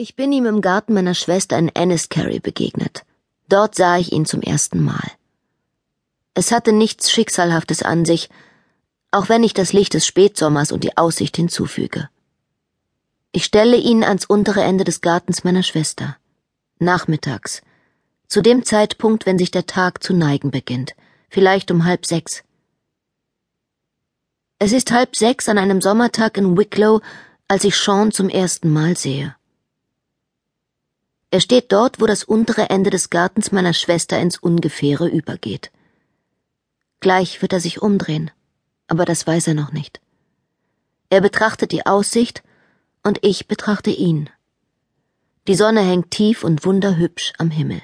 Ich bin ihm im Garten meiner Schwester in Enniskerry begegnet. Dort sah ich ihn zum ersten Mal. Es hatte nichts Schicksalhaftes an sich, auch wenn ich das Licht des Spätsommers und die Aussicht hinzufüge. Ich stelle ihn ans untere Ende des Gartens meiner Schwester. Nachmittags. Zu dem Zeitpunkt, wenn sich der Tag zu neigen beginnt. Vielleicht um halb sechs. Es ist halb sechs an einem Sommertag in Wicklow, als ich Sean zum ersten Mal sehe. Er steht dort, wo das untere Ende des Gartens meiner Schwester ins Ungefähre übergeht. Gleich wird er sich umdrehen, aber das weiß er noch nicht. Er betrachtet die Aussicht und ich betrachte ihn. Die Sonne hängt tief und wunderhübsch am Himmel.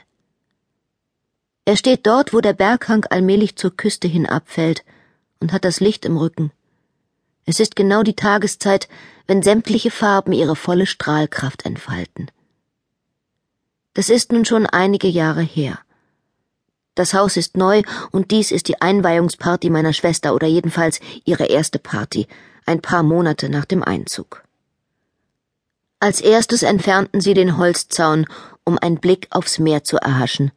Er steht dort, wo der Berghang allmählich zur Küste hin abfällt und hat das Licht im Rücken. Es ist genau die Tageszeit, wenn sämtliche Farben ihre volle Strahlkraft entfalten. Das ist nun schon einige Jahre her. Das Haus ist neu und dies ist die Einweihungsparty meiner Schwester oder jedenfalls ihre erste Party, ein paar Monate nach dem Einzug. Als erstes entfernten sie den Holzzaun, um einen Blick aufs Meer zu erhaschen.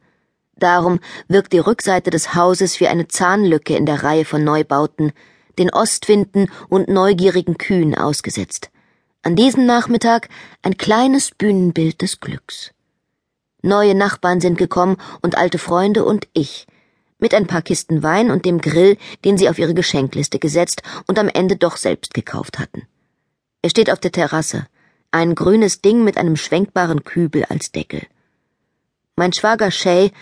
Darum wirkt die Rückseite des Hauses wie eine Zahnlücke in der Reihe von Neubauten, den Ostwinden und neugierigen Kühen ausgesetzt. An diesem Nachmittag ein kleines Bühnenbild des Glücks. Neue Nachbarn sind gekommen und alte Freunde und ich. Mit ein paar Kisten Wein und dem Grill, den sie auf ihre Geschenkliste gesetzt und am Ende doch selbst gekauft hatten. Er steht auf der Terrasse. Ein grünes Ding mit einem schwenkbaren Kübel als Deckel. Mein Schwager Shay,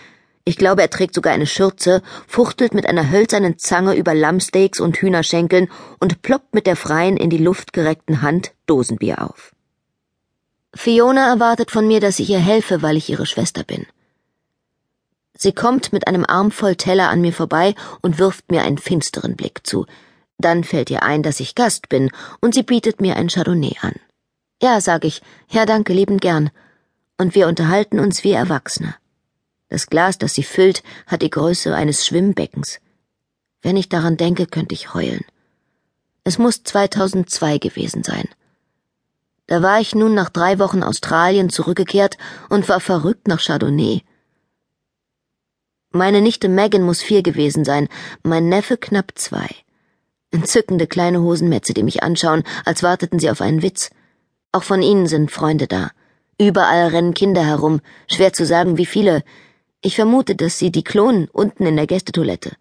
ich glaube, er trägt sogar eine Schürze, fuchtelt mit einer hölzernen Zange über Lammsteaks und Hühnerschenkeln und ploppt mit der freien in die Luft gereckten Hand Dosenbier auf. Fiona erwartet von mir, dass ich ihr helfe, weil ich ihre Schwester bin. Sie kommt mit einem Arm voll Teller an mir vorbei und wirft mir einen finsteren Blick zu. Dann fällt ihr ein, dass ich Gast bin, und sie bietet mir ein Chardonnay an. Ja, sag ich, ja, danke, liebend gern. Und wir unterhalten uns wie Erwachsene. Das Glas, das sie füllt, hat die Größe eines Schwimmbeckens. Wenn ich daran denke, könnte ich heulen. Es muss 2002 gewesen sein. Da war ich nun nach drei Wochen Australien zurückgekehrt und war verrückt nach Chardonnay. Meine Nichte Megan muss vier gewesen sein, mein Neffe knapp zwei. Entzückende kleine Hosenmetze, die mich anschauen, als warteten sie auf einen Witz. Auch von ihnen sind Freunde da. Überall rennen Kinder herum, schwer zu sagen, wie viele. Ich vermute, dass sie die klonen unten in der Gästetoilette.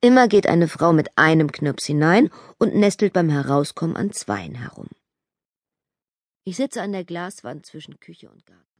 Immer geht eine Frau mit einem Knirps hinein und nestelt beim Herauskommen an zweien herum. Ich sitze an der Glaswand zwischen Küche und Garten.